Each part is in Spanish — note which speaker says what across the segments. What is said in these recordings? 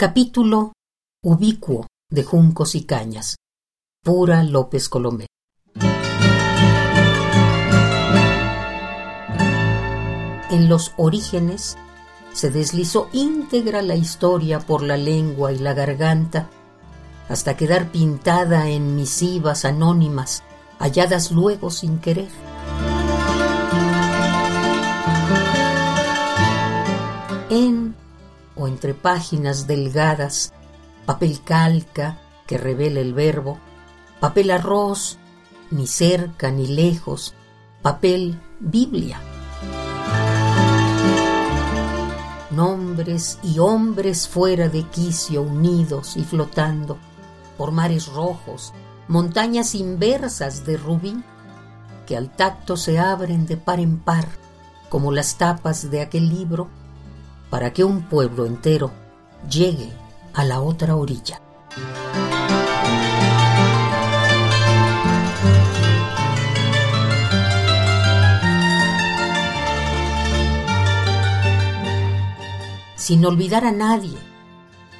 Speaker 1: Capítulo ubicuo de juncos y cañas. Pura López Colomé. En los orígenes se deslizó íntegra la historia por la lengua y la garganta hasta quedar pintada en misivas anónimas, halladas luego sin querer. Entre páginas delgadas, papel calca que revela el verbo, papel arroz, ni cerca ni lejos, papel Biblia. Nombres y hombres fuera de quicio unidos y flotando por mares rojos, montañas inversas de rubí que al tacto se abren de par en par como las tapas de aquel libro para que un pueblo entero llegue a la otra orilla. sin olvidar a nadie,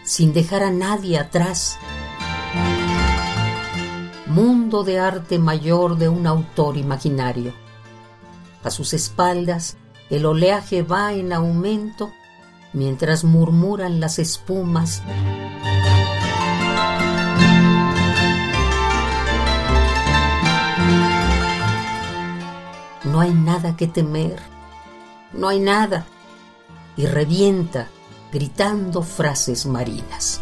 Speaker 1: sin dejar a nadie atrás. Mundo de arte mayor de un autor imaginario. A sus espaldas el oleaje va en aumento mientras murmuran las espumas. No hay nada que temer, no hay nada, y revienta gritando frases marinas.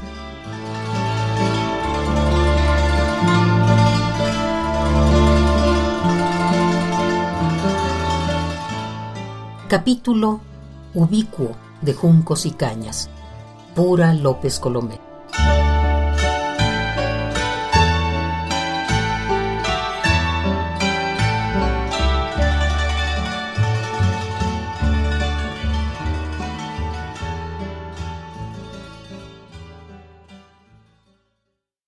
Speaker 1: Capítulo ubicuo de juncos y cañas. Pura López Colomé.